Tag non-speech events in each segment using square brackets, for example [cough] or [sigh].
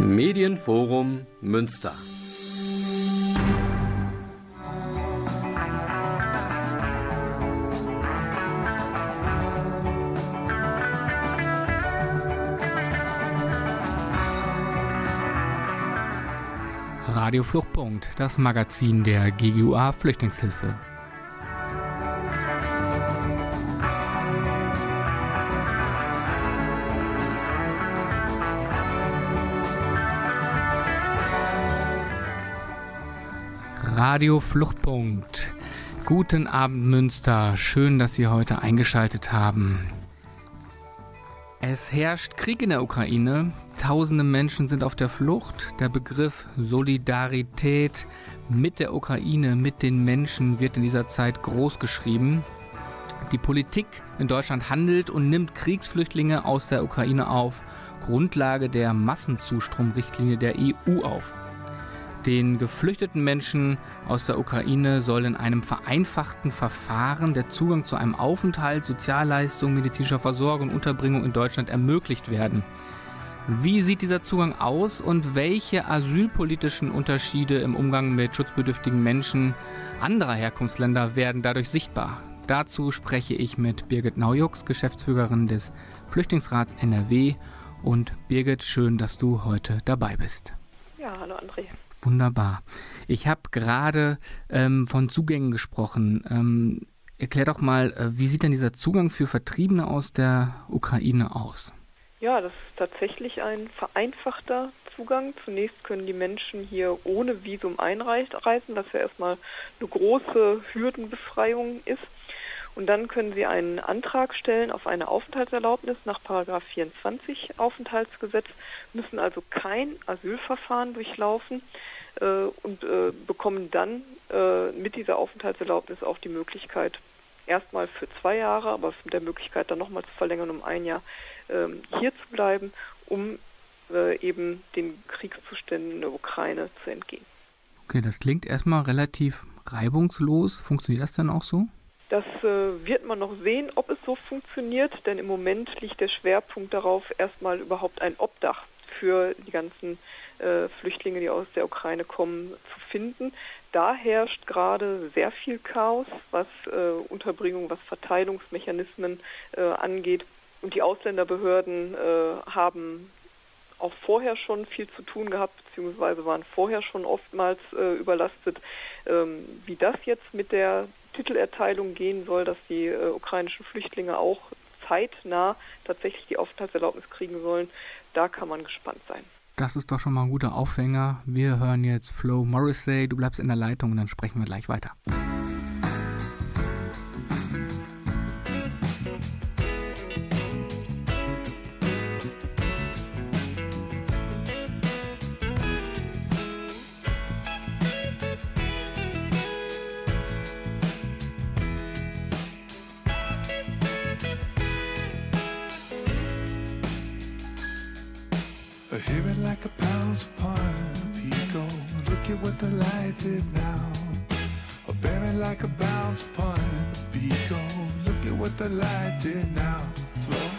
Medienforum Münster. Radio Fluchtpunkt, das Magazin der GGUA Flüchtlingshilfe. Radio Fluchtpunkt. Guten Abend Münster, schön, dass Sie heute eingeschaltet haben. Es herrscht Krieg in der Ukraine, tausende Menschen sind auf der Flucht. Der Begriff Solidarität mit der Ukraine, mit den Menschen wird in dieser Zeit groß geschrieben. Die Politik in Deutschland handelt und nimmt Kriegsflüchtlinge aus der Ukraine auf, Grundlage der Massenzustromrichtlinie der EU auf. Den geflüchteten Menschen aus der Ukraine soll in einem vereinfachten Verfahren der Zugang zu einem Aufenthalt, Sozialleistungen, medizinischer Versorgung und Unterbringung in Deutschland ermöglicht werden. Wie sieht dieser Zugang aus und welche asylpolitischen Unterschiede im Umgang mit schutzbedürftigen Menschen anderer Herkunftsländer werden dadurch sichtbar? Dazu spreche ich mit Birgit Naujux, Geschäftsführerin des Flüchtlingsrats NRW. Und Birgit, schön, dass du heute dabei bist. Ja, hallo André. Wunderbar. Ich habe gerade ähm, von Zugängen gesprochen. Ähm, erklär doch mal, äh, wie sieht denn dieser Zugang für Vertriebene aus der Ukraine aus? Ja, das ist tatsächlich ein vereinfachter Zugang. Zunächst können die Menschen hier ohne Visum einreisen, was ja erstmal eine große Hürdenbefreiung ist. Und dann können sie einen Antrag stellen auf eine Aufenthaltserlaubnis nach 24 Aufenthaltsgesetz, müssen also kein Asylverfahren durchlaufen äh, und äh, bekommen dann äh, mit dieser Aufenthaltserlaubnis auch die Möglichkeit, erstmal für zwei Jahre, aber mit der Möglichkeit dann nochmal zu verlängern um ein Jahr, ähm, hier zu bleiben, um äh, eben den Kriegszuständen in der Ukraine zu entgehen. Okay, das klingt erstmal relativ reibungslos. Funktioniert das dann auch so? Das äh, wird man noch sehen, ob es so funktioniert, denn im Moment liegt der Schwerpunkt darauf, erstmal überhaupt ein Obdach für die ganzen äh, Flüchtlinge, die aus der Ukraine kommen, zu finden. Da herrscht gerade sehr viel Chaos, was äh, Unterbringung, was Verteilungsmechanismen äh, angeht. Und die Ausländerbehörden äh, haben auch vorher schon viel zu tun gehabt, beziehungsweise waren vorher schon oftmals äh, überlastet. Ähm, wie das jetzt mit der Titelerteilung gehen soll, dass die äh, ukrainischen Flüchtlinge auch zeitnah tatsächlich die Aufenthaltserlaubnis kriegen sollen, da kann man gespannt sein. Das ist doch schon mal ein guter Aufhänger. Wir hören jetzt Flo Morrissey. Du bleibst in der Leitung und dann sprechen wir gleich weiter. I hear it like a pounds upon a pico. Oh, look at what the light did now. I bear it like a bounce upon a pico. Oh, look at what the light did now. Slow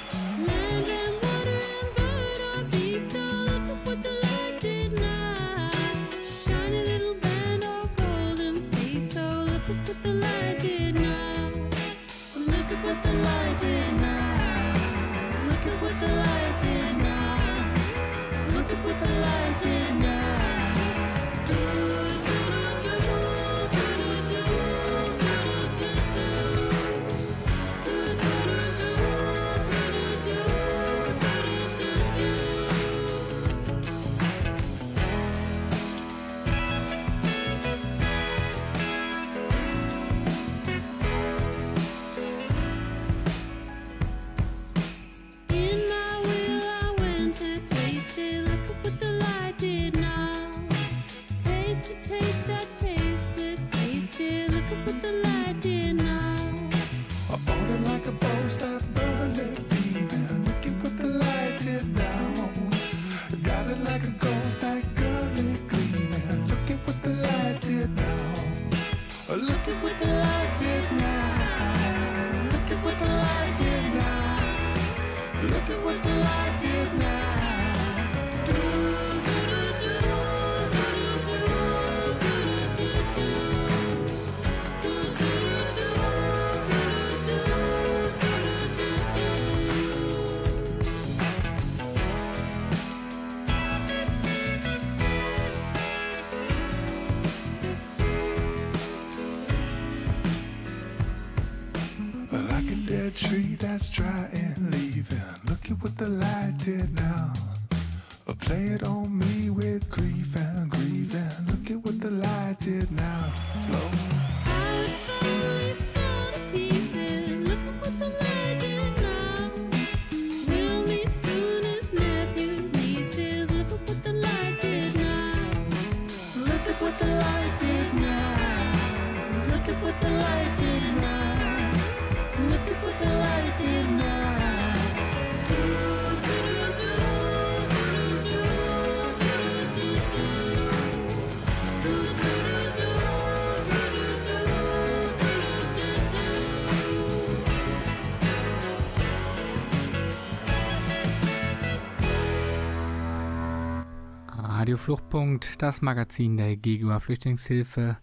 Fluchtpunkt, das Magazin der GGUA Flüchtlingshilfe.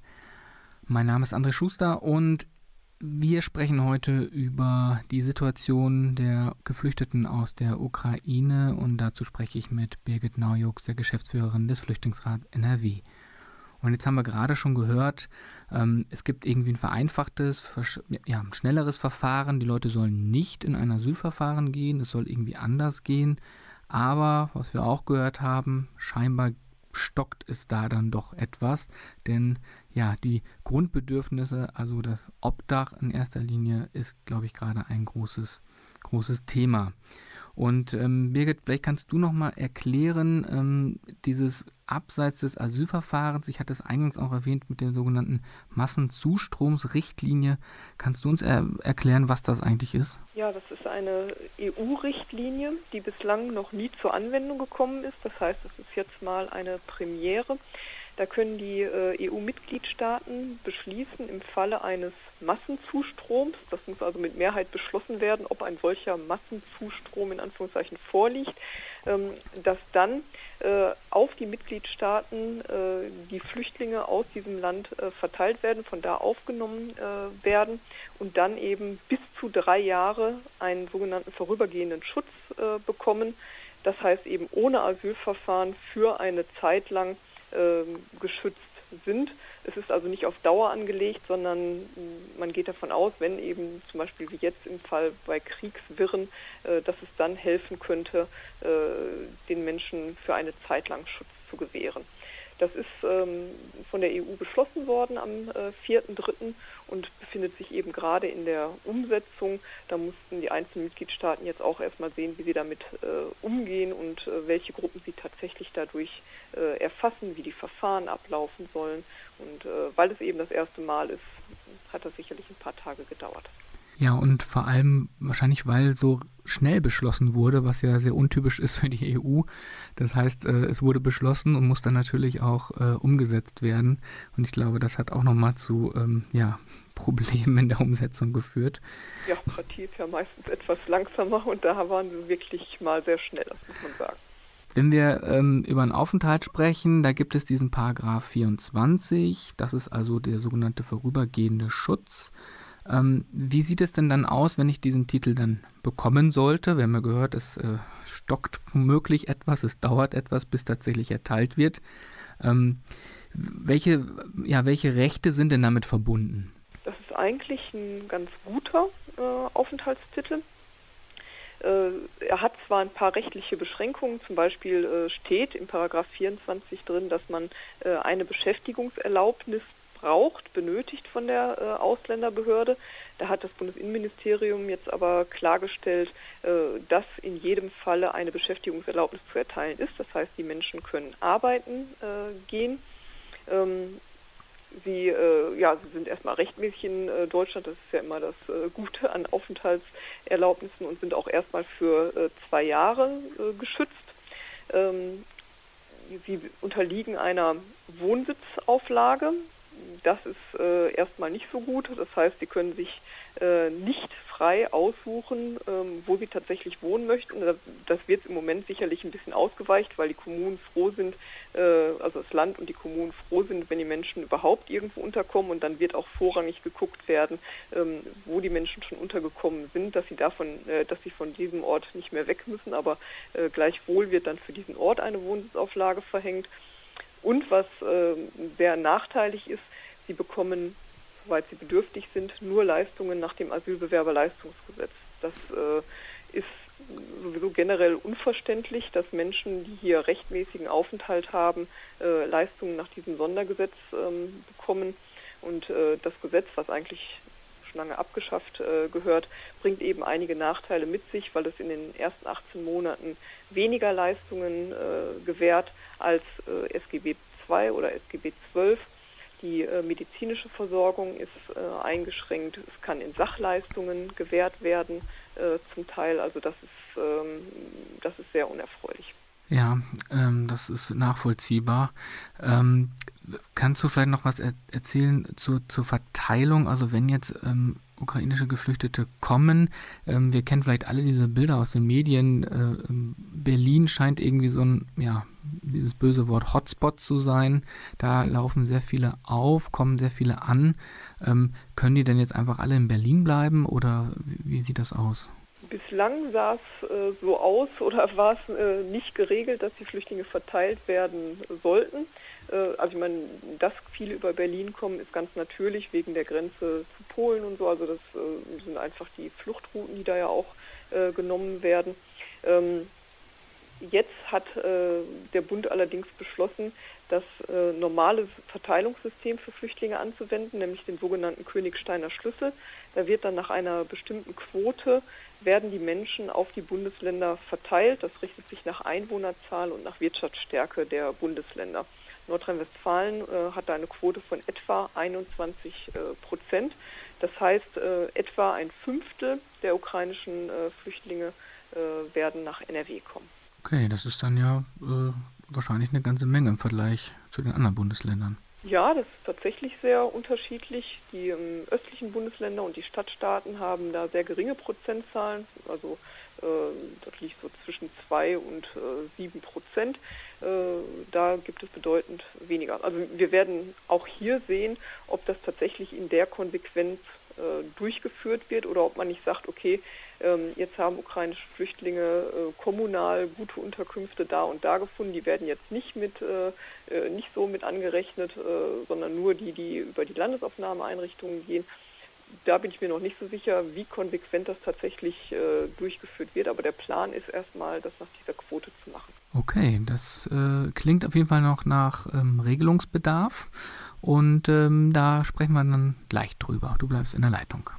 Mein Name ist André Schuster und wir sprechen heute über die Situation der Geflüchteten aus der Ukraine und dazu spreche ich mit Birgit Naujux, der Geschäftsführerin des Flüchtlingsrats NRW. Und jetzt haben wir gerade schon gehört, ähm, es gibt irgendwie ein vereinfachtes, ja, ein schnelleres Verfahren. Die Leute sollen nicht in ein Asylverfahren gehen, es soll irgendwie anders gehen. Aber, was wir auch gehört haben, scheinbar stockt es da dann doch etwas, denn ja, die Grundbedürfnisse, also das Obdach in erster Linie, ist, glaube ich, gerade ein großes, großes Thema. Und ähm, Birgit, vielleicht kannst du noch mal erklären, ähm, dieses abseits des Asylverfahrens, ich hatte es eingangs auch erwähnt mit der sogenannten Massenzustromsrichtlinie. Kannst du uns er erklären, was das eigentlich ist? Ja, das ist eine EU-Richtlinie, die bislang noch nie zur Anwendung gekommen ist. Das heißt, es ist jetzt mal eine Premiere. Da können die äh, EU-Mitgliedstaaten beschließen, im Falle eines Massenzustroms, das muss also mit Mehrheit beschlossen werden, ob ein solcher Massenzustrom in Anführungszeichen vorliegt, ähm, dass dann äh, auf die Mitgliedstaaten äh, die Flüchtlinge aus diesem Land äh, verteilt werden, von da aufgenommen äh, werden und dann eben bis zu drei Jahre einen sogenannten vorübergehenden Schutz äh, bekommen. Das heißt eben ohne Asylverfahren für eine Zeit lang geschützt sind. Es ist also nicht auf Dauer angelegt, sondern man geht davon aus, wenn eben zum Beispiel wie jetzt im Fall bei Kriegswirren, äh, dass es dann helfen könnte, äh, den Menschen für eine Zeit lang Schutz zu gewähren. Das ist ähm, von der EU beschlossen worden am äh, 4.3. und befindet sich eben gerade in der Umsetzung. Da mussten die einzelnen Mitgliedstaaten jetzt auch erstmal sehen, wie sie damit äh, umgehen und äh, welche Gruppen sie tatsächlich dadurch äh, erfassen, wie die Verfahren ablaufen sollen. Und äh, weil es eben das erste Mal ist, hat das sicherlich ein paar Tage gedauert. Ja, und vor allem wahrscheinlich, weil so schnell beschlossen wurde, was ja sehr untypisch ist für die EU. Das heißt, äh, es wurde beschlossen und muss dann natürlich auch äh, umgesetzt werden. Und ich glaube, das hat auch nochmal zu ähm, ja, [laughs] Problemen in der Umsetzung geführt. Ja, Partie ist ja meistens etwas langsamer und da waren sie wirklich mal sehr schnell, das muss man sagen. Wenn wir ähm, über einen Aufenthalt sprechen, da gibt es diesen Paragraph 24, das ist also der sogenannte vorübergehende Schutz. Ähm, wie sieht es denn dann aus, wenn ich diesen Titel dann bekommen sollte? Wir haben ja gehört, es äh, stockt womöglich etwas, es dauert etwas, bis tatsächlich erteilt wird. Ähm, welche, ja, welche Rechte sind denn damit verbunden? Das ist eigentlich ein ganz guter äh, Aufenthaltstitel. Äh, er hat zwar ein paar rechtliche Beschränkungen, zum Beispiel äh, steht im Paragraph 24 drin, dass man äh, eine Beschäftigungserlaubnis braucht, benötigt von der äh, Ausländerbehörde. Da hat das Bundesinnenministerium jetzt aber klargestellt, äh, dass in jedem Falle eine Beschäftigungserlaubnis zu erteilen ist. Das heißt, die Menschen können arbeiten äh, gehen. Ähm, sie, äh, ja, sie sind erstmal rechtmäßig in äh, Deutschland, das ist ja immer das äh, Gute an Aufenthaltserlaubnissen und sind auch erstmal für zwei Jahre geschützt. Ähm, sie unterliegen einer Wohnsitzauflage das ist äh, erstmal nicht so gut. Das heißt, sie können sich äh, nicht frei aussuchen, ähm, wo sie tatsächlich wohnen möchten. Das wird im Moment sicherlich ein bisschen ausgeweicht, weil die Kommunen froh sind, äh, also das Land und die Kommunen froh sind, wenn die Menschen überhaupt irgendwo unterkommen. Und dann wird auch vorrangig geguckt werden, ähm, wo die Menschen schon untergekommen sind, dass sie davon, äh, dass sie von diesem Ort nicht mehr weg müssen. Aber äh, gleichwohl wird dann für diesen Ort eine Wohnsitzauflage verhängt. Und was äh, sehr nachteilig ist, sie bekommen, soweit sie bedürftig sind, nur Leistungen nach dem Asylbewerberleistungsgesetz. Das äh, ist sowieso generell unverständlich, dass Menschen, die hier rechtmäßigen Aufenthalt haben, äh, Leistungen nach diesem Sondergesetz ähm, bekommen. Und äh, das Gesetz, was eigentlich schon lange abgeschafft äh, gehört, bringt eben einige Nachteile mit sich, weil es in den ersten 18 Monaten weniger Leistungen äh, gewährt als äh, SGB II oder SGB XII. Die äh, medizinische Versorgung ist äh, eingeschränkt. Es kann in Sachleistungen gewährt werden, äh, zum Teil. Also das ist, ähm, das ist sehr unerfreulich. Ja, ähm, das ist nachvollziehbar. Ähm, kannst du vielleicht noch was er erzählen zur, zur Verteilung? Also wenn jetzt ähm, ukrainische Geflüchtete kommen, ähm, wir kennen vielleicht alle diese Bilder aus den Medien. Äh, ähm, Berlin scheint irgendwie so ein, ja, dieses böse Wort Hotspot zu sein. Da laufen sehr viele auf, kommen sehr viele an. Ähm, können die denn jetzt einfach alle in Berlin bleiben oder wie, wie sieht das aus? Bislang sah es äh, so aus oder war es äh, nicht geregelt, dass die Flüchtlinge verteilt werden sollten. Äh, also ich meine, dass viele über Berlin kommen, ist ganz natürlich wegen der Grenze zu Polen und so. Also das äh, sind einfach die Fluchtrouten, die da ja auch äh, genommen werden. Ähm, jetzt hat der Bund allerdings beschlossen, das normale Verteilungssystem für Flüchtlinge anzuwenden, nämlich den sogenannten Königsteiner Schlüssel. Da wird dann nach einer bestimmten Quote werden die Menschen auf die Bundesländer verteilt. Das richtet sich nach Einwohnerzahl und nach Wirtschaftsstärke der Bundesländer. Nordrhein-Westfalen äh, hat da eine Quote von etwa 21 äh, Prozent. Das heißt, äh, etwa ein Fünftel der ukrainischen äh, Flüchtlinge äh, werden nach NRW kommen. Okay, das ist dann ja äh, wahrscheinlich eine ganze Menge im Vergleich zu den anderen Bundesländern. Ja, das ist tatsächlich sehr unterschiedlich. Die ähm, östlichen Bundesländer und die Stadtstaaten haben da sehr geringe Prozentzahlen, also äh, das liegt so zwischen 2 und äh, 7 Prozent. Äh, da gibt es bedeutend weniger. Also wir werden auch hier sehen, ob das tatsächlich in der Konsequenz äh, durchgeführt wird oder ob man nicht sagt, okay, ähm, jetzt haben ukrainische Flüchtlinge äh, kommunal gute Unterkünfte da und da gefunden. Die werden jetzt nicht mit nicht so mit angerechnet, sondern nur die, die über die Landesaufnahmeeinrichtungen gehen. Da bin ich mir noch nicht so sicher, wie konsequent das tatsächlich durchgeführt wird. Aber der Plan ist erstmal, das nach dieser Quote zu machen. Okay, das äh, klingt auf jeden Fall noch nach ähm, Regelungsbedarf. Und ähm, da sprechen wir dann gleich drüber. Du bleibst in der Leitung.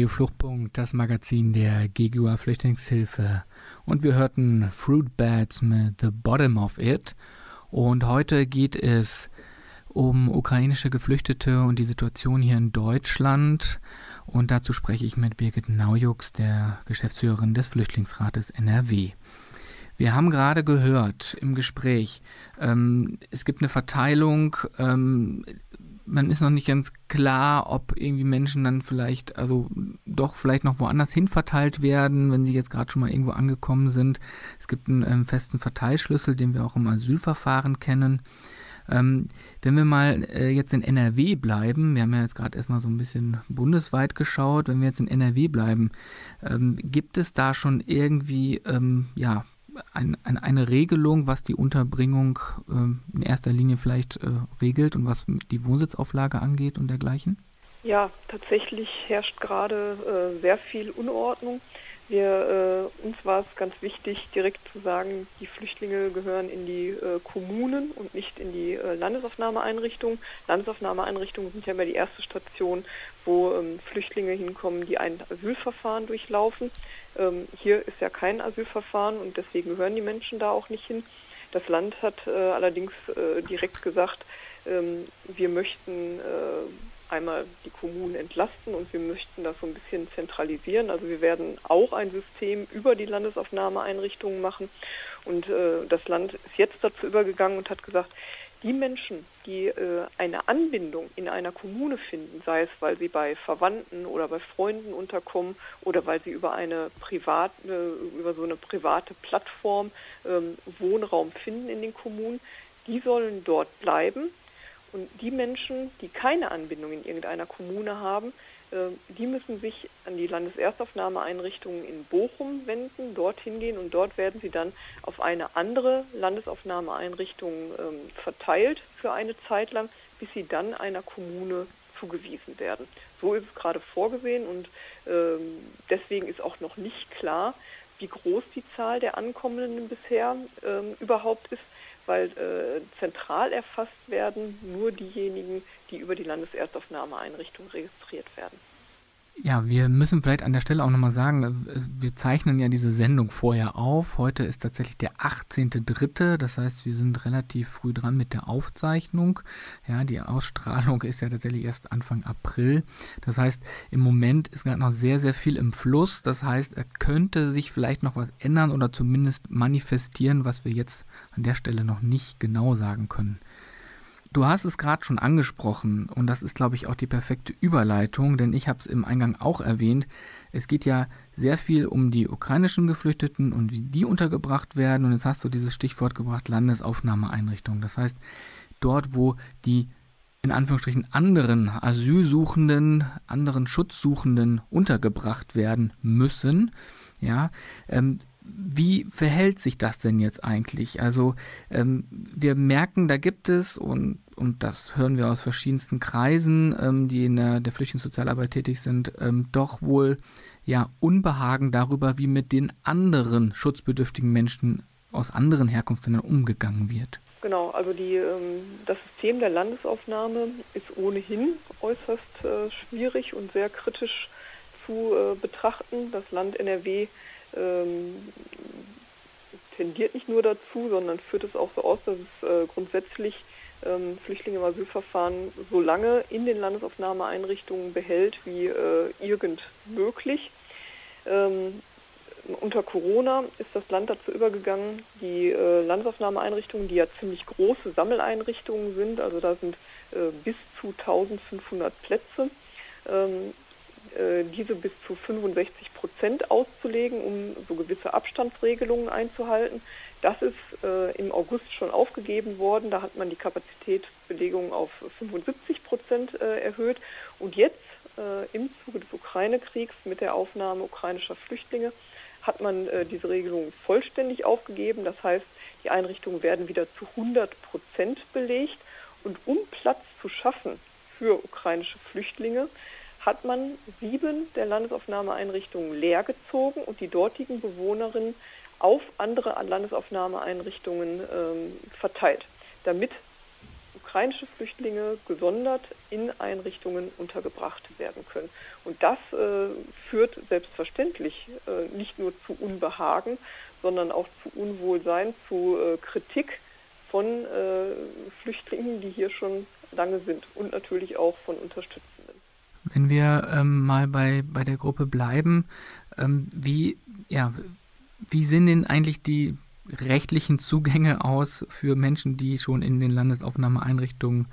Radio Fluchtpunkt, das Magazin der GGUA Flüchtlingshilfe. Und wir hörten Fruit Bats mit The Bottom of It. Und heute geht es um ukrainische Geflüchtete und die Situation hier in Deutschland. Und dazu spreche ich mit Birgit Naujux, der Geschäftsführerin des Flüchtlingsrates NRW. Wir haben gerade gehört im Gespräch, ähm, es gibt eine Verteilung ähm, man ist noch nicht ganz klar, ob irgendwie Menschen dann vielleicht, also doch vielleicht noch woanders hin verteilt werden, wenn sie jetzt gerade schon mal irgendwo angekommen sind. Es gibt einen ähm, festen Verteilschlüssel, den wir auch im Asylverfahren kennen. Ähm, wenn wir mal äh, jetzt in NRW bleiben, wir haben ja jetzt gerade erstmal so ein bisschen bundesweit geschaut, wenn wir jetzt in NRW bleiben, ähm, gibt es da schon irgendwie, ähm, ja, ein, ein, eine Regelung, was die Unterbringung äh, in erster Linie vielleicht äh, regelt und was die Wohnsitzauflage angeht und dergleichen? Ja, tatsächlich herrscht gerade äh, sehr viel Unordnung. Wir, äh, uns war es ganz wichtig, direkt zu sagen, die Flüchtlinge gehören in die äh, Kommunen und nicht in die äh, Landesaufnahmeeinrichtungen. Landesaufnahmeeinrichtungen sind ja immer die erste Station, wo ähm, Flüchtlinge hinkommen, die ein Asylverfahren durchlaufen. Ähm, hier ist ja kein Asylverfahren und deswegen gehören die Menschen da auch nicht hin. Das Land hat äh, allerdings äh, direkt gesagt, ähm, wir möchten äh, einmal die Kommunen entlasten und wir möchten das so ein bisschen zentralisieren. Also wir werden auch ein System über die Landesaufnahmeeinrichtungen machen. Und äh, das Land ist jetzt dazu übergegangen und hat gesagt, die Menschen, die äh, eine Anbindung in einer Kommune finden, sei es, weil sie bei Verwandten oder bei Freunden unterkommen oder weil sie über eine private, äh, über so eine private Plattform ähm, Wohnraum finden in den Kommunen, die sollen dort bleiben. Und die Menschen, die keine Anbindung in irgendeiner Kommune haben, die müssen sich an die Landeserstaufnahmeeinrichtungen in Bochum wenden, dorthin gehen und dort werden sie dann auf eine andere Landesaufnahmeeinrichtung ähm, verteilt für eine Zeit lang, bis sie dann einer Kommune zugewiesen werden. So ist es gerade vorgesehen und ähm, deswegen ist auch noch nicht klar, wie groß die Zahl der Ankommenden bisher ähm, überhaupt ist weil äh, zentral erfasst werden nur diejenigen, die über die Landeserstaufnahmeeinrichtung registriert werden. Ja, wir müssen vielleicht an der Stelle auch nochmal sagen, wir zeichnen ja diese Sendung vorher auf. Heute ist tatsächlich der 18.3., das heißt, wir sind relativ früh dran mit der Aufzeichnung. Ja, die Ausstrahlung ist ja tatsächlich erst Anfang April. Das heißt, im Moment ist gerade noch sehr, sehr viel im Fluss. Das heißt, er könnte sich vielleicht noch was ändern oder zumindest manifestieren, was wir jetzt an der Stelle noch nicht genau sagen können. Du hast es gerade schon angesprochen und das ist, glaube ich, auch die perfekte Überleitung, denn ich habe es im Eingang auch erwähnt. Es geht ja sehr viel um die ukrainischen Geflüchteten und wie die untergebracht werden. Und jetzt hast du dieses Stichwort gebracht, Landesaufnahmeeinrichtungen. Das heißt, dort, wo die in Anführungsstrichen anderen Asylsuchenden, anderen Schutzsuchenden untergebracht werden müssen, ja, ähm, wie verhält sich das denn jetzt eigentlich? Also ähm, wir merken, da gibt es, und, und das hören wir aus verschiedensten Kreisen, ähm, die in der, der Flüchtlingssozialarbeit tätig sind, ähm, doch wohl ja Unbehagen darüber, wie mit den anderen schutzbedürftigen Menschen aus anderen Herkunftsländern umgegangen wird. Genau, also die, ähm, das System der Landesaufnahme ist ohnehin äußerst äh, schwierig und sehr kritisch zu äh, betrachten. Das Land NRW ähm, tendiert nicht nur dazu, sondern führt es auch so aus, dass es äh, grundsätzlich ähm, Flüchtlinge im Asylverfahren so lange in den Landesaufnahmeeinrichtungen behält wie äh, irgend möglich. Ähm, unter Corona ist das Land dazu übergegangen, die äh, Landesaufnahmeeinrichtungen, die ja ziemlich große Sammeleinrichtungen sind, also da sind äh, bis zu 1500 Plätze, ähm, äh, diese bis zu 65 Prozent auszulegen, um so gewisse Abstandsregelungen einzuhalten. Das ist äh, im August schon aufgegeben worden. Da hat man die Kapazitätsbelegung auf 75 Prozent äh, erhöht. Und jetzt äh, im Zuge des Ukraine-Kriegs mit der Aufnahme ukrainischer Flüchtlinge hat man äh, diese Regelung vollständig aufgegeben. Das heißt, die Einrichtungen werden wieder zu 100 Prozent belegt. Und um Platz zu schaffen für ukrainische Flüchtlinge, hat man sieben der Landesaufnahmeeinrichtungen leergezogen und die dortigen Bewohnerinnen auf andere Landesaufnahmeeinrichtungen ähm, verteilt, damit ukrainische Flüchtlinge gesondert in Einrichtungen untergebracht werden können. Und das äh, führt selbstverständlich äh, nicht nur zu Unbehagen, sondern auch zu Unwohlsein, zu äh, Kritik von äh, Flüchtlingen, die hier schon lange sind und natürlich auch von Unterstützenden. Wenn wir ähm, mal bei, bei der Gruppe bleiben, ähm, wie, ja, wie sehen denn eigentlich die rechtlichen Zugänge aus für Menschen, die schon in den Landesaufnahmeeinrichtungen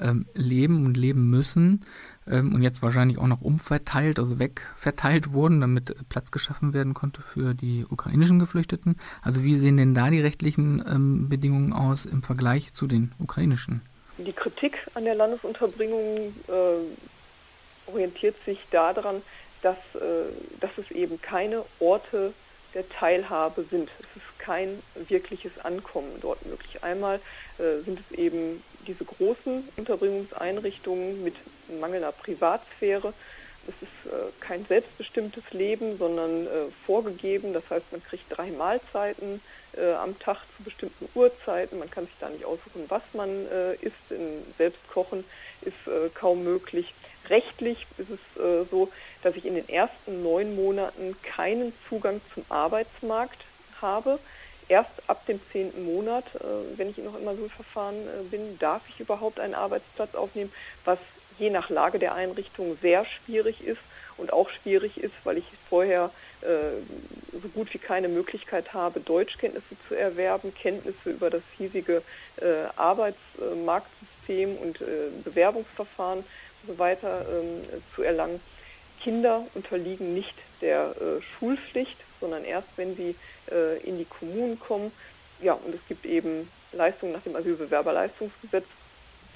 ähm, leben und leben müssen ähm, und jetzt wahrscheinlich auch noch umverteilt, also wegverteilt wurden, damit Platz geschaffen werden konnte für die ukrainischen Geflüchteten. Also wie sehen denn da die rechtlichen ähm, Bedingungen aus im Vergleich zu den ukrainischen? Die Kritik an der Landesunterbringung äh, orientiert sich daran, dass, äh, dass es eben keine Orte der Teilhabe sind. Es ist kein wirkliches Ankommen dort möglich. Einmal äh, sind es eben diese großen Unterbringungseinrichtungen mit mangelnder Privatsphäre. Es ist äh, kein selbstbestimmtes Leben, sondern vorgegeben. Das heißt, man kriegt drei Mahlzeiten äh, am Tag zu bestimmten Uhrzeiten. Man kann sich da nicht aussuchen, was man äh, isst. In Selbstkochen ist äh, kaum möglich. Rechtlich ist es so, dass ich in den ersten neun Monaten keinen Zugang zum Arbeitsmarkt habe. Erst ab dem zehnten Monat, äh, wenn ich noch im Asylverfahren äh, bin, darf ich überhaupt einen Arbeitsplatz aufnehmen, was je nach Lage der Einrichtung sehr schwierig ist und auch schwierig ist, weil ich vorher äh, so gut wie keine Möglichkeit habe, Deutschkenntnisse zu erwerben, Kenntnisse über das hiesige Arbeitsmarktsystem und Bewerbungsverfahren und so weiter ähm, zu erlangen. Kinder unterliegen nicht der äh, Schulpflicht, sondern erst, wenn sie äh, in die Kommunen kommen. Ja, und es gibt eben Leistungen nach dem Asylbewerberleistungsgesetz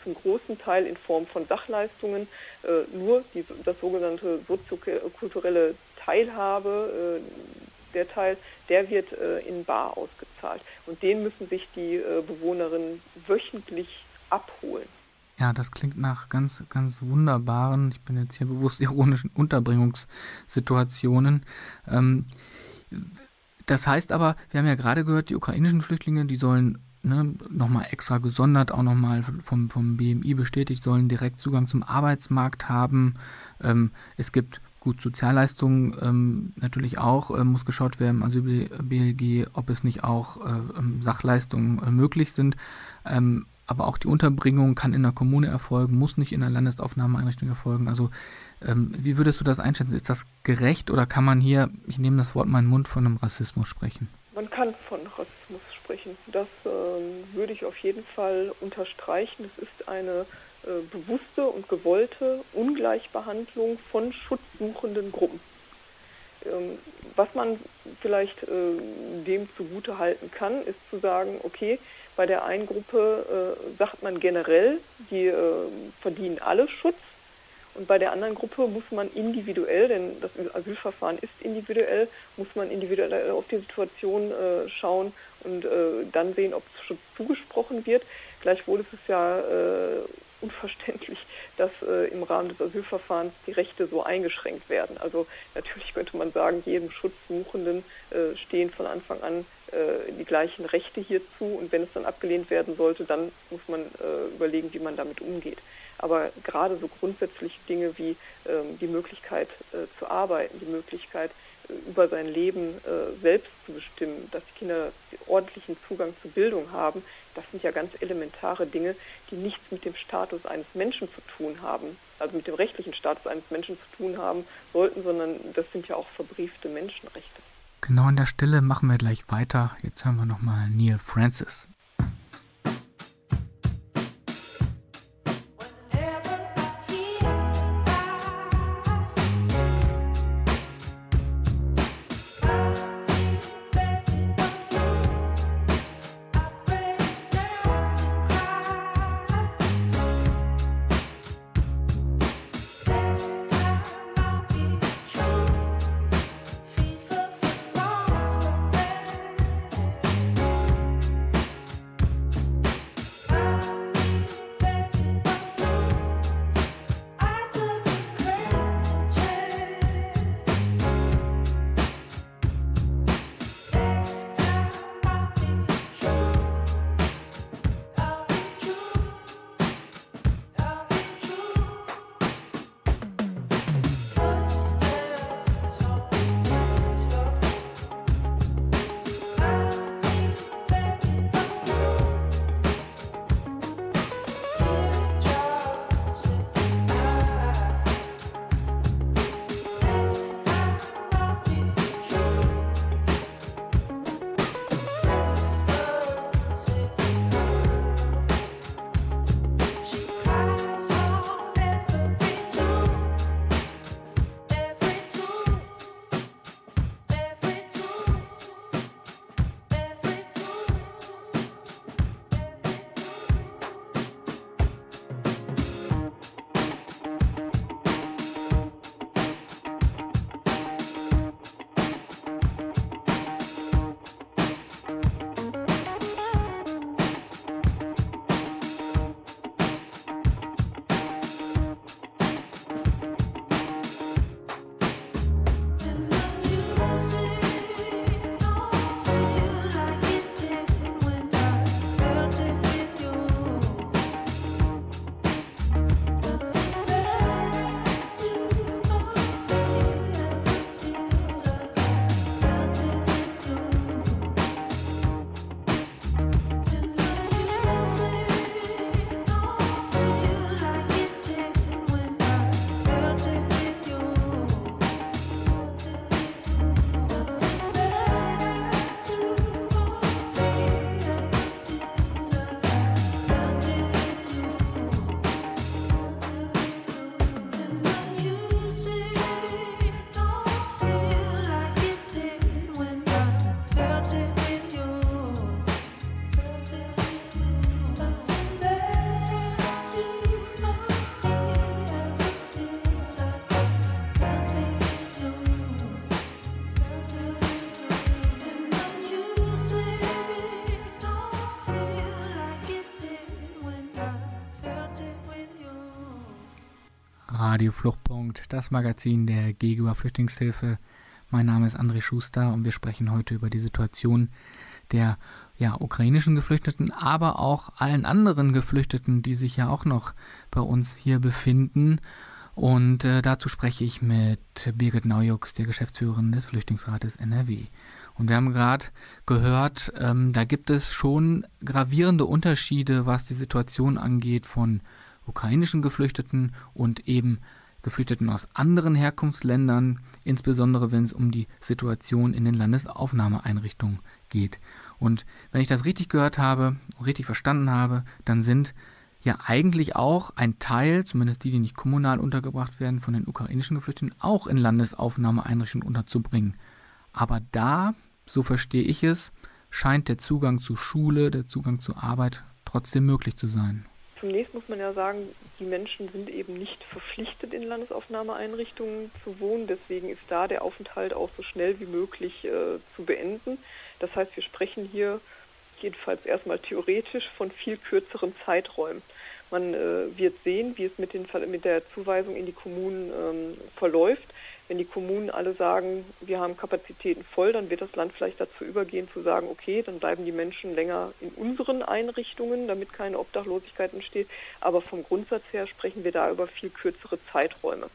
zum großen Teil in Form von Sachleistungen. Äh, nur die, das sogenannte soziokulturelle Teilhabe, äh, der Teil, der wird äh, in Bar ausgezahlt. Und den müssen sich die äh, Bewohnerinnen wöchentlich abholen. Ja, das klingt nach ganz, ganz wunderbaren, ich bin jetzt hier bewusst [laughs] ironischen Unterbringungssituationen. Ähm, das heißt aber, wir haben ja gerade gehört, die ukrainischen Flüchtlinge, die sollen ne, nochmal extra gesondert, auch nochmal vom, vom BMI bestätigt, sollen direkt Zugang zum Arbeitsmarkt haben. Ähm, es gibt gut Sozialleistungen ähm, natürlich auch, äh, muss geschaut werden im Asyl-BLG, ob es nicht auch äh, ähm, Sachleistungen äh, möglich sind. Ähm, aber auch die Unterbringung kann in der Kommune erfolgen, muss nicht in der Landesaufnahmeeinrichtung erfolgen. Also ähm, wie würdest du das einschätzen? Ist das gerecht oder kann man hier, ich nehme das Wort in meinen Mund, von einem Rassismus sprechen? Man kann von Rassismus sprechen. Das äh, würde ich auf jeden Fall unterstreichen. Es ist eine bewusste und gewollte Ungleichbehandlung von schutzsuchenden Gruppen. Ähm, was man vielleicht äh, dem zugute halten kann, ist zu sagen, okay, bei der einen Gruppe äh, sagt man generell, die äh, verdienen alle Schutz. Und bei der anderen Gruppe muss man individuell, denn das Asylverfahren ist individuell, muss man individuell auf die Situation äh, schauen und äh, dann sehen, ob Schutz zugesprochen wird. Gleichwohl ist es ja äh, unverständlich, dass äh, im Rahmen des Asylverfahrens die Rechte so eingeschränkt werden. Also natürlich könnte man sagen, jedem Schutzsuchenden äh, stehen von Anfang an äh, die gleichen Rechte hierzu und wenn es dann abgelehnt werden sollte, dann muss man äh, überlegen, wie man damit umgeht. Aber gerade so grundsätzliche Dinge wie ähm, die Möglichkeit äh, zu arbeiten, die Möglichkeit über sein Leben äh, selbst zu bestimmen, dass die Kinder ordentlichen Zugang zu Bildung haben, das sind ja ganz elementare Dinge, die nichts mit dem Status eines Menschen zu tun haben, also mit dem rechtlichen Status eines Menschen zu tun haben sollten, sondern das sind ja auch verbriefte Menschenrechte. Genau an der Stelle machen wir gleich weiter. Jetzt hören wir nochmal Neil Francis. Radio Fluchtpunkt, das Magazin der Gegenüber Flüchtlingshilfe. Mein Name ist André Schuster und wir sprechen heute über die Situation der ja, ukrainischen Geflüchteten, aber auch allen anderen Geflüchteten, die sich ja auch noch bei uns hier befinden. Und äh, dazu spreche ich mit Birgit Naujux, der Geschäftsführerin des Flüchtlingsrates NRW. Und wir haben gerade gehört, ähm, da gibt es schon gravierende Unterschiede, was die Situation angeht von ukrainischen Geflüchteten und eben Geflüchteten aus anderen Herkunftsländern, insbesondere wenn es um die Situation in den Landesaufnahmeeinrichtungen geht. Und wenn ich das richtig gehört habe, richtig verstanden habe, dann sind ja eigentlich auch ein Teil, zumindest die, die nicht kommunal untergebracht werden, von den ukrainischen Geflüchteten auch in Landesaufnahmeeinrichtungen unterzubringen. Aber da, so verstehe ich es, scheint der Zugang zu Schule, der Zugang zur Arbeit trotzdem möglich zu sein. Zunächst muss man ja sagen, die Menschen sind eben nicht verpflichtet, in Landesaufnahmeeinrichtungen zu wohnen. Deswegen ist da der Aufenthalt auch so schnell wie möglich äh, zu beenden. Das heißt, wir sprechen hier jedenfalls erstmal theoretisch von viel kürzeren Zeiträumen. Man äh, wird sehen, wie es mit, den, mit, der Zuweisung in die Kommunen ähm, verläuft. Wenn die Kommunen alle sagen, wir haben Kapazitäten voll, dann wird das Land vielleicht dazu übergehen zu sagen, okay, dann bleiben die Menschen länger in unseren Einrichtungen, damit keine Obdachlosigkeit entsteht. Aber vom Grundsatz her sprechen wir da über viel kürzere Zeiträume.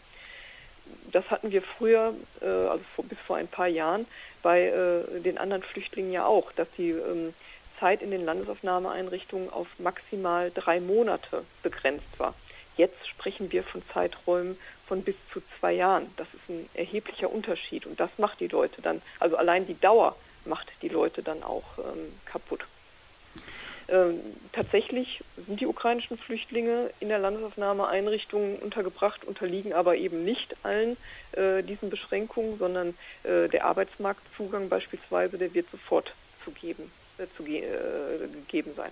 Das hatten wir früher, äh, also bis vor ein paar Jahren, bei äh, den anderen Flüchtlingen ja auch, dass die ähm, Zeit in den Landesaufnahmeeinrichtungen auf maximal drei Monate begrenzt war. Jetzt sprechen wir von Zeiträumen von bis zu zwei Jahren. Das ist ein erheblicher Unterschied und das macht die Leute dann, also allein die Dauer macht die Leute dann auch ähm, kaputt. Ähm, tatsächlich sind die ukrainischen Flüchtlinge in der Landesaufnahmeeinrichtung untergebracht, unterliegen aber eben nicht allen äh, diesen Beschränkungen, sondern äh, der Arbeitsmarktzugang beispielsweise, der wird sofort zu geben, äh, zu ge äh, gegeben sein.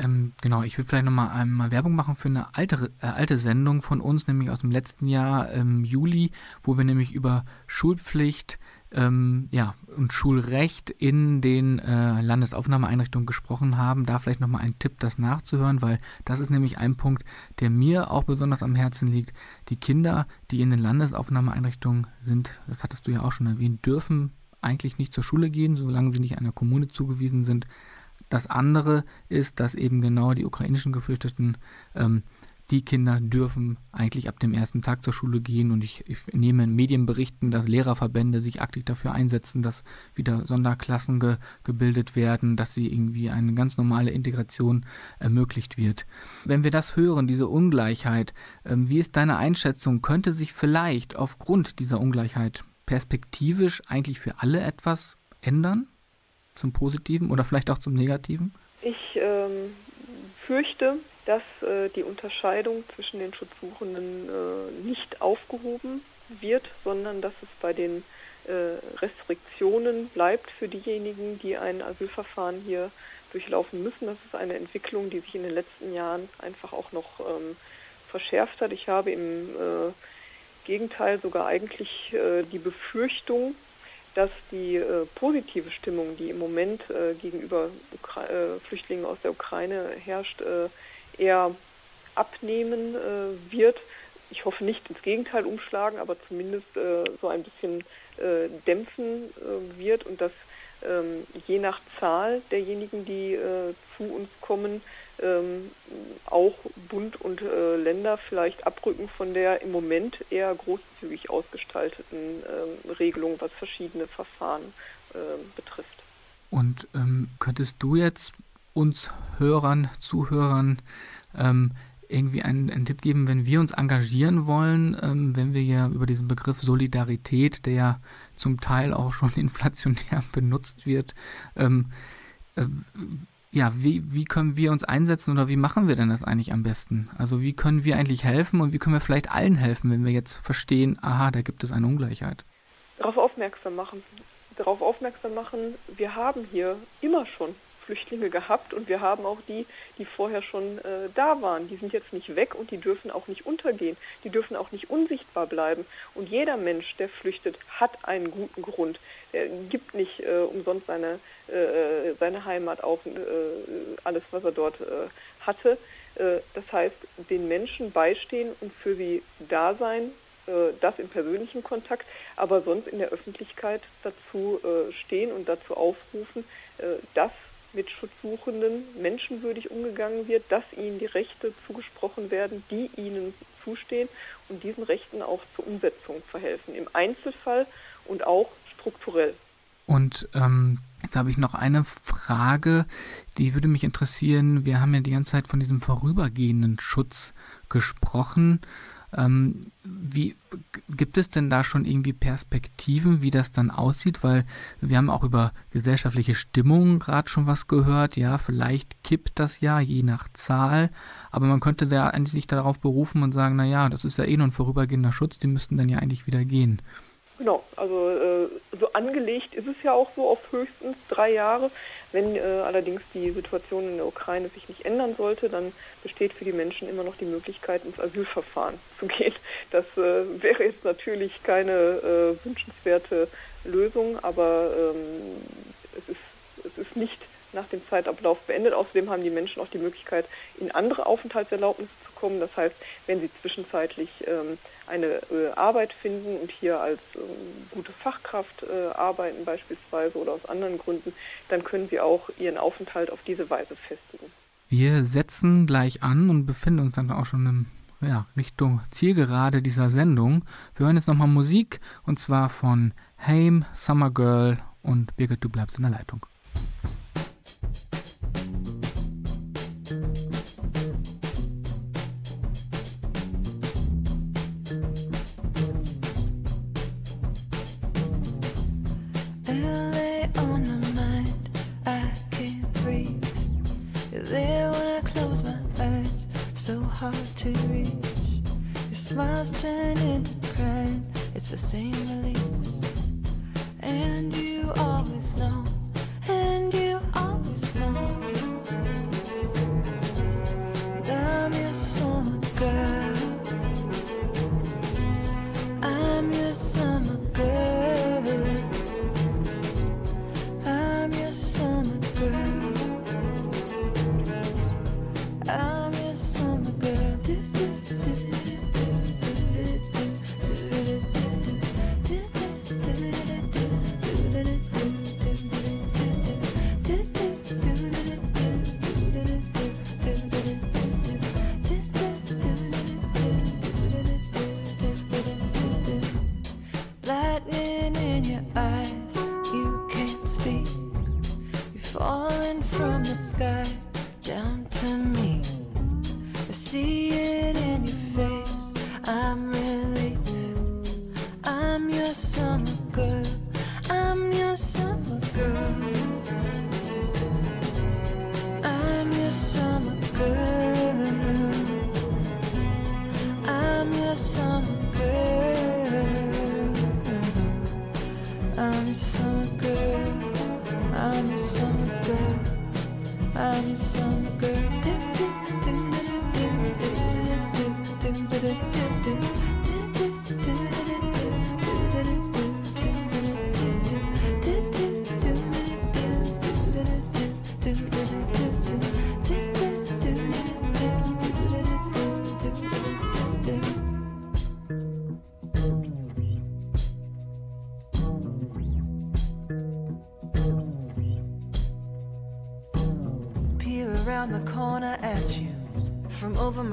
Ähm, genau, ich würde vielleicht nochmal einmal Werbung machen für eine alte, äh, alte Sendung von uns, nämlich aus dem letzten Jahr im Juli, wo wir nämlich über Schulpflicht ähm, ja, und Schulrecht in den äh, Landesaufnahmeeinrichtungen gesprochen haben. Da vielleicht nochmal ein Tipp, das nachzuhören, weil das ist nämlich ein Punkt, der mir auch besonders am Herzen liegt. Die Kinder, die in den Landesaufnahmeeinrichtungen sind, das hattest du ja auch schon erwähnt, dürfen eigentlich nicht zur Schule gehen, solange sie nicht einer Kommune zugewiesen sind. Das andere ist, dass eben genau die ukrainischen Geflüchteten, ähm, die Kinder dürfen eigentlich ab dem ersten Tag zur Schule gehen und ich, ich nehme in Medienberichten, dass Lehrerverbände sich aktiv dafür einsetzen, dass wieder Sonderklassen ge, gebildet werden, dass sie irgendwie eine ganz normale Integration ermöglicht wird. Wenn wir das hören, diese Ungleichheit, ähm, wie ist deine Einschätzung? Könnte sich vielleicht aufgrund dieser Ungleichheit perspektivisch eigentlich für alle etwas ändern? Zum Positiven oder vielleicht auch zum Negativen? Ich ähm, fürchte, dass äh, die Unterscheidung zwischen den Schutzsuchenden äh, nicht aufgehoben wird, sondern dass es bei den äh, Restriktionen bleibt für diejenigen, die ein Asylverfahren hier durchlaufen müssen. Das ist eine Entwicklung, die sich in den letzten Jahren einfach auch noch ähm, verschärft hat. Ich habe im äh, Gegenteil sogar eigentlich äh, die Befürchtung, dass die äh, positive Stimmung, die im Moment äh, gegenüber Ukra äh, Flüchtlingen aus der Ukraine herrscht, äh, eher abnehmen äh, wird. Ich hoffe nicht ins Gegenteil umschlagen, aber zumindest äh, so ein bisschen dämpfen wird und dass ähm, je nach Zahl derjenigen, die zu uns kommen, ähm, auch Bund und äh, Länder vielleicht abrücken von der im Moment eher großzügig ausgestalteten ähm, Regelung, was verschiedene Verfahren äh, betrifft. Und ähm, könntest du jetzt uns Hörern, Zuhörern ähm, irgendwie einen, einen, Tipp geben, wenn wir uns engagieren wollen, ähm, wenn wir ja über diesen Begriff Solidarität, der ja zum Teil auch schon [laughs] inflationär benutzt wird, ähm, äh, ja, wie, wie können wir uns einsetzen oder wie machen wir denn das eigentlich am besten? Also wie können wir eigentlich helfen und wie können wir vielleicht allen helfen, wenn wir jetzt verstehen, aha, da gibt es eine Ungleichheit? Darauf aufmerksam machen. Darauf aufmerksam machen, wir haben hier immer schon Flüchtlinge gehabt und wir haben auch die, die vorher schon äh, da waren. Die sind jetzt nicht weg und die dürfen auch nicht untergehen. Die dürfen auch nicht unsichtbar bleiben. Und jeder Mensch, der flüchtet, hat einen guten Grund. Er gibt nicht äh, umsonst seine, äh, seine Heimat auf, äh, alles, was er dort äh, hatte. Äh, das heißt, den Menschen beistehen und für sie da sein, das im persönlichen Kontakt, aber sonst in der Öffentlichkeit dazu stehen und dazu aufrufen, dass mit Schutzsuchenden menschenwürdig umgegangen wird, dass ihnen die Rechte zugesprochen werden, die ihnen zustehen und diesen Rechten auch zur Umsetzung verhelfen, im Einzelfall und auch strukturell. Und ähm, jetzt habe ich noch eine Frage, die würde mich interessieren. Wir haben ja die ganze Zeit von diesem vorübergehenden Schutz gesprochen. Ähm, wie gibt es denn da schon irgendwie Perspektiven, wie das dann aussieht? Weil wir haben auch über gesellschaftliche Stimmungen gerade schon was gehört. Ja, vielleicht kippt das ja je nach Zahl, aber man könnte ja eigentlich sich darauf berufen und sagen, naja, das ist ja eh nur ein vorübergehender Schutz, die müssten dann ja eigentlich wieder gehen. Genau, also äh, so angelegt ist es ja auch so auf höchstens drei Jahre. Wenn äh, allerdings die Situation in der Ukraine sich nicht ändern sollte, dann besteht für die Menschen immer noch die Möglichkeit, ins Asylverfahren [laughs] zu gehen. Das äh, wäre jetzt natürlich keine äh, wünschenswerte Lösung, aber ähm, es, ist, es ist nicht nach dem Zeitablauf beendet. Außerdem haben die Menschen auch die Möglichkeit, in andere Aufenthaltserlaubnisse kommen. Das heißt, wenn sie zwischenzeitlich ähm, eine äh, Arbeit finden und hier als ähm, gute Fachkraft äh, arbeiten beispielsweise oder aus anderen Gründen, dann können sie auch ihren Aufenthalt auf diese Weise festigen. Wir setzen gleich an und befinden uns dann auch schon im ja, Richtung Zielgerade dieser Sendung. Wir hören jetzt nochmal Musik und zwar von Haim, Summer Girl und Birgit, du bleibst in der Leitung. Same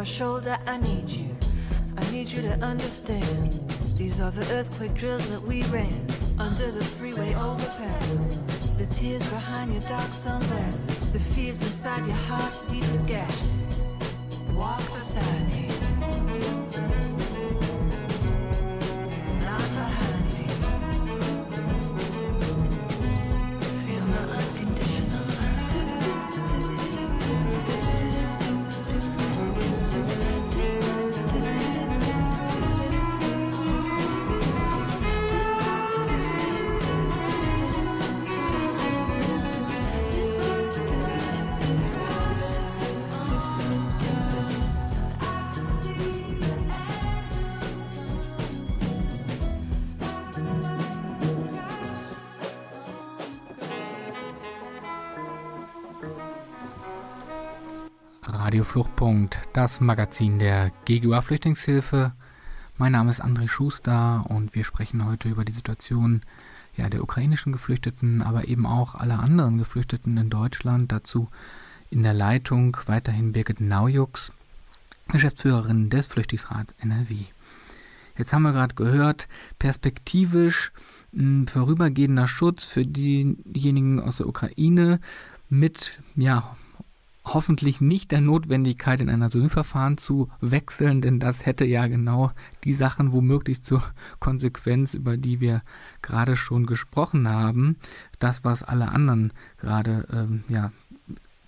shoulder, I need you. I need you to understand. These are the earthquake drills that we ran under the Fluchtpunkt, das Magazin der GGUA Flüchtlingshilfe. Mein Name ist André Schuster und wir sprechen heute über die Situation ja, der ukrainischen Geflüchteten, aber eben auch aller anderen Geflüchteten in Deutschland. Dazu in der Leitung weiterhin Birgit Naujux, Geschäftsführerin des Flüchtlingsrats NRW. Jetzt haben wir gerade gehört, perspektivisch mh, vorübergehender Schutz für diejenigen aus der Ukraine mit ja, hoffentlich nicht der Notwendigkeit, in ein Asylverfahren zu wechseln, denn das hätte ja genau die Sachen womöglich zur Konsequenz, über die wir gerade schon gesprochen haben, das, was alle anderen gerade ähm, ja,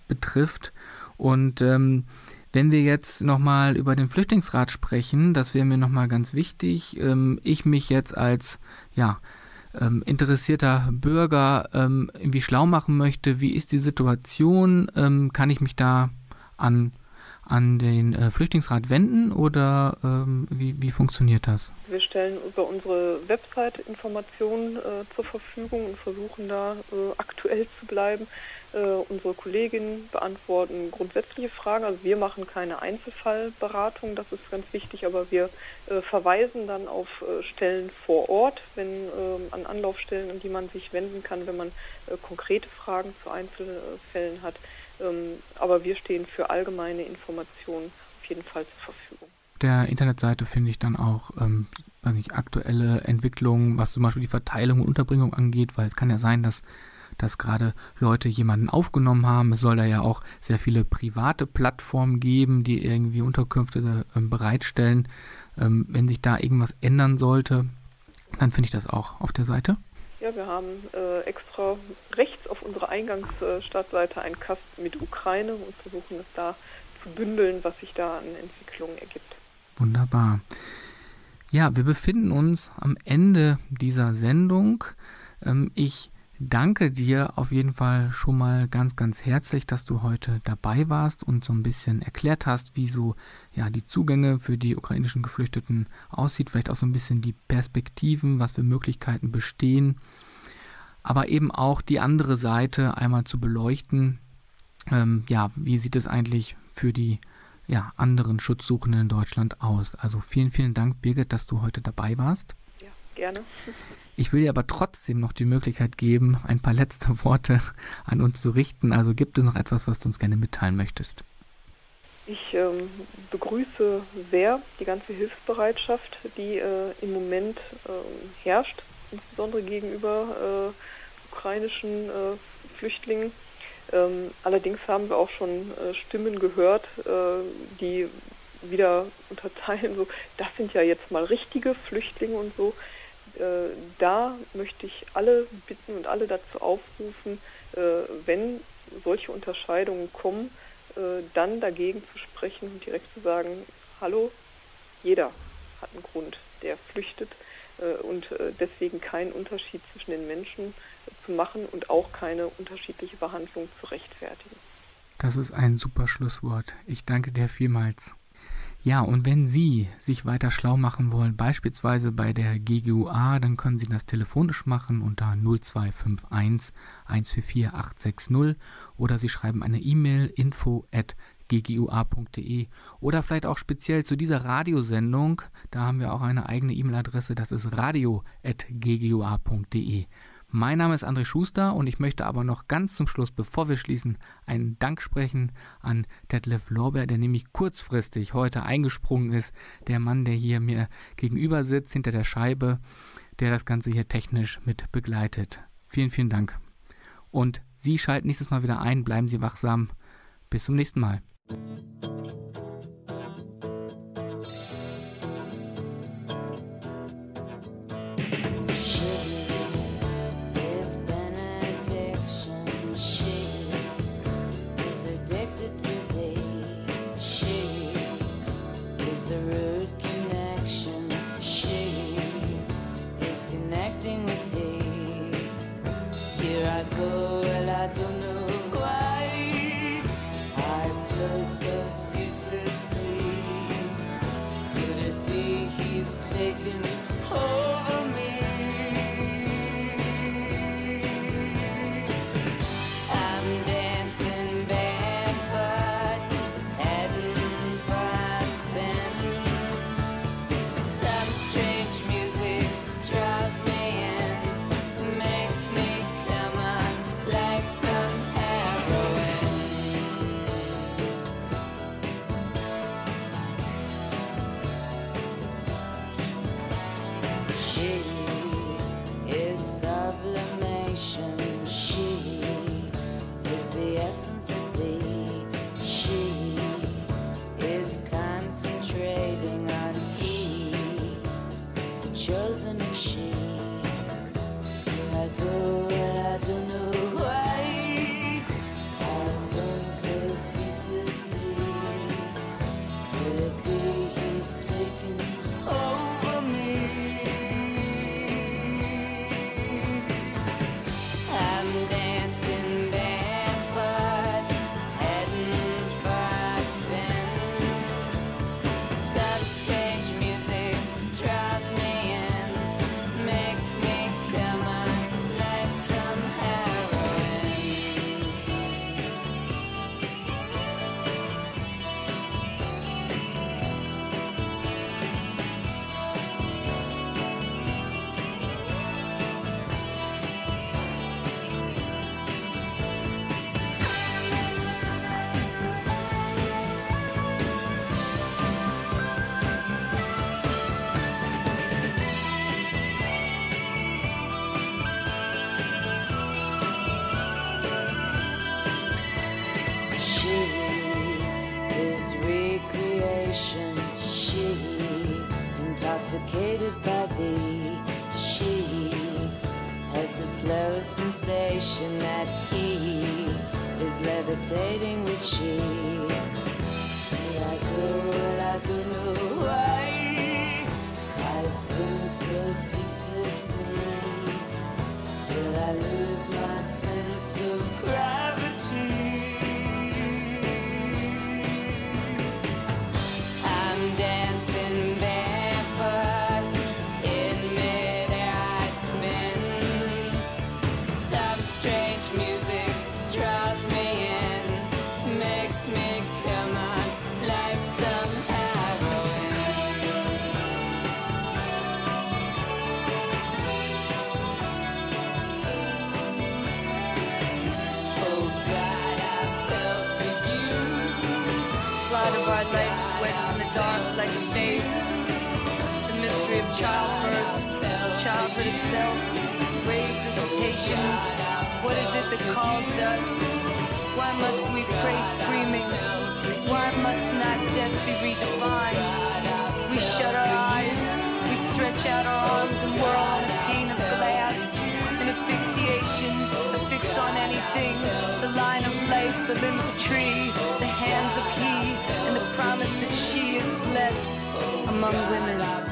betrifft. Und ähm, wenn wir jetzt nochmal über den Flüchtlingsrat sprechen, das wäre mir nochmal ganz wichtig. Ähm, ich mich jetzt als, ja, ähm, interessierter Bürger ähm, irgendwie schlau machen möchte, wie ist die Situation, ähm, kann ich mich da an, an den äh, Flüchtlingsrat wenden oder ähm, wie, wie funktioniert das? Wir stellen über unsere Website Informationen äh, zur Verfügung und versuchen da äh, aktuell zu bleiben. Äh, unsere Kolleginnen beantworten grundsätzliche Fragen. Also wir machen keine Einzelfallberatung, das ist ganz wichtig, aber wir äh, verweisen dann auf äh, Stellen vor Ort, wenn ähm, an Anlaufstellen, an die man sich wenden kann, wenn man konkrete Fragen zu Einzelfällen hat. Ähm, aber wir stehen für allgemeine Informationen auf jeden Fall zur Verfügung. Der Internetseite finde ich dann auch ähm, weiß nicht, aktuelle Entwicklungen, was zum Beispiel die Verteilung und Unterbringung angeht, weil es kann ja sein, dass dass gerade Leute jemanden aufgenommen haben. Es soll da ja auch sehr viele private Plattformen geben, die irgendwie Unterkünfte äh, bereitstellen. Ähm, wenn sich da irgendwas ändern sollte, dann finde ich das auch auf der Seite. Ja, wir haben äh, extra rechts auf unserer Eingangsstartseite einen Kasten mit Ukraine und versuchen es da zu bündeln, was sich da an Entwicklungen ergibt. Wunderbar. Ja, wir befinden uns am Ende dieser Sendung. Ähm, ich danke dir auf jeden Fall schon mal ganz, ganz herzlich, dass du heute dabei warst und so ein bisschen erklärt hast, wie so ja, die Zugänge für die ukrainischen Geflüchteten aussieht, vielleicht auch so ein bisschen die Perspektiven, was für Möglichkeiten bestehen, aber eben auch die andere Seite einmal zu beleuchten. Ähm, ja, wie sieht es eigentlich für die ja, anderen Schutzsuchenden in Deutschland aus? Also vielen, vielen Dank, Birgit, dass du heute dabei warst. Ja, gerne. Ich will dir aber trotzdem noch die Möglichkeit geben, ein paar letzte [laughs] Worte an uns zu richten. Also gibt es noch etwas, was du uns gerne mitteilen möchtest? Ich ähm, begrüße sehr die ganze Hilfsbereitschaft, die äh, im Moment äh, herrscht, insbesondere gegenüber äh, ukrainischen äh, Flüchtlingen. Ähm, allerdings haben wir auch schon äh, Stimmen gehört, äh, die wieder [laughs] unterteilen, so, das sind ja jetzt mal richtige Flüchtlinge und so. Äh, da möchte ich alle bitten und alle dazu aufrufen, äh, wenn solche Unterscheidungen kommen, äh, dann dagegen zu sprechen und direkt zu sagen, hallo, jeder hat einen Grund, der flüchtet und deswegen keinen Unterschied zwischen den Menschen zu machen und auch keine unterschiedliche Behandlung zu rechtfertigen. Das ist ein super Schlusswort. Ich danke dir vielmals. Ja, und wenn Sie sich weiter schlau machen wollen, beispielsweise bei der GGUA, dann können Sie das telefonisch machen unter 0251 144 860 oder Sie schreiben eine E-Mail info at ggua.de oder vielleicht auch speziell zu dieser Radiosendung, da haben wir auch eine eigene E-Mail-Adresse, das ist radio.ggua.de. Mein Name ist André Schuster und ich möchte aber noch ganz zum Schluss, bevor wir schließen, einen Dank sprechen an Detlef Lorber, der nämlich kurzfristig heute eingesprungen ist. Der Mann, der hier mir gegenüber sitzt, hinter der Scheibe, der das Ganze hier technisch mit begleitet. Vielen, vielen Dank. Und Sie schalten nächstes Mal wieder ein, bleiben Sie wachsam. Bis zum nächsten Mal. us. Why must we pray screaming? Why must not death be redefined? We shut our eyes, we stretch out our arms and whirl on a pane of glass. An asphyxiation, a fix on anything. The line of life, the limb of the tree, the hands of he, and the promise that she is blessed among women.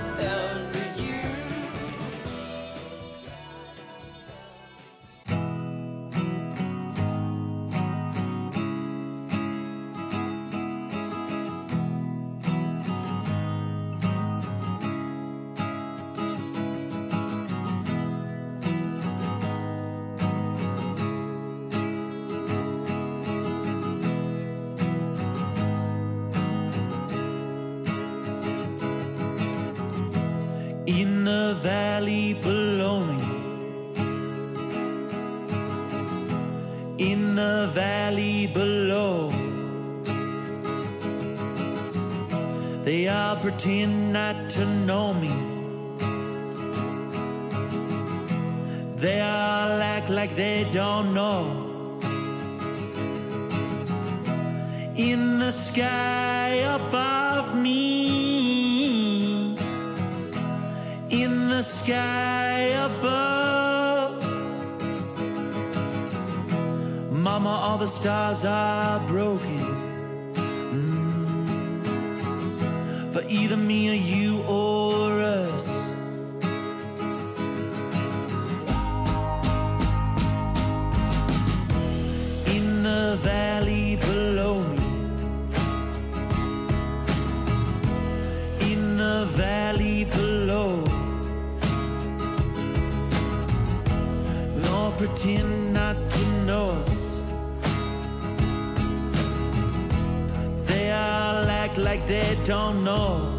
don't know.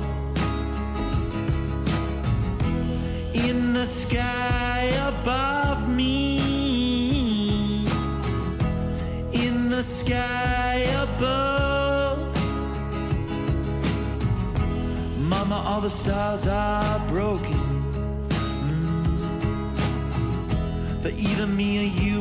In the sky above me, in the sky above, Mama, all the stars are broken. Mm. For either me or you.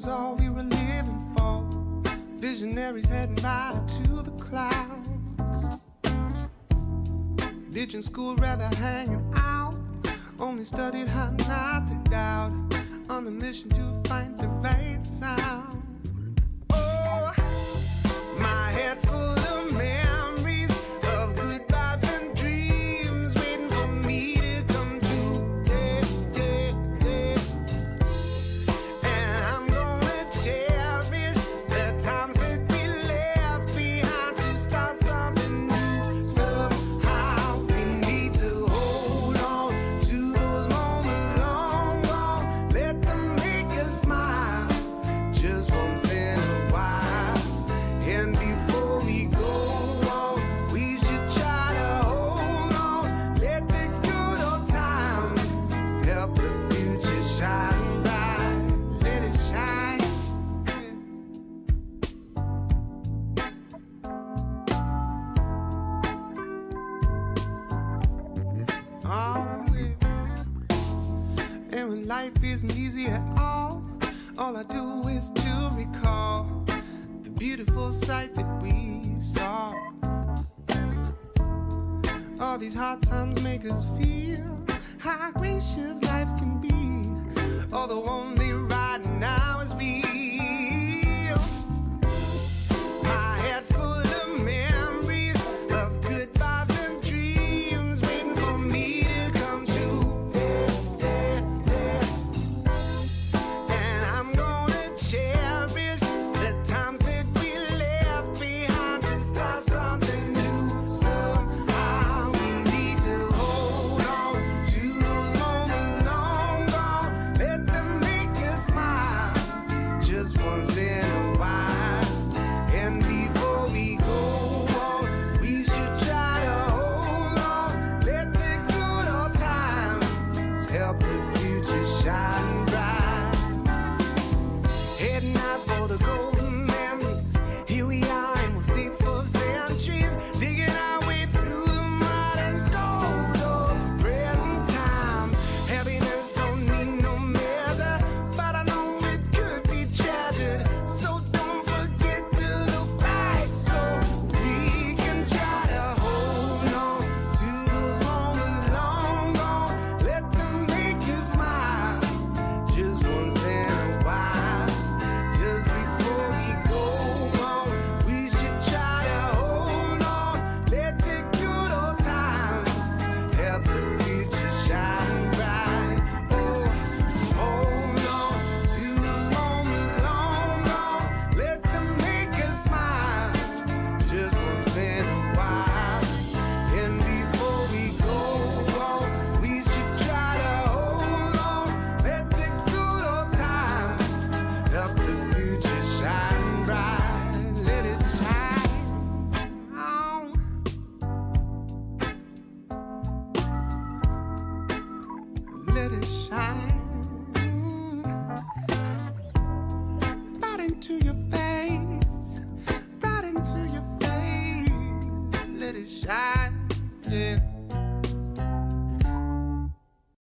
was all we were living for. Visionaries heading right to the clouds. Ditching school, rather hanging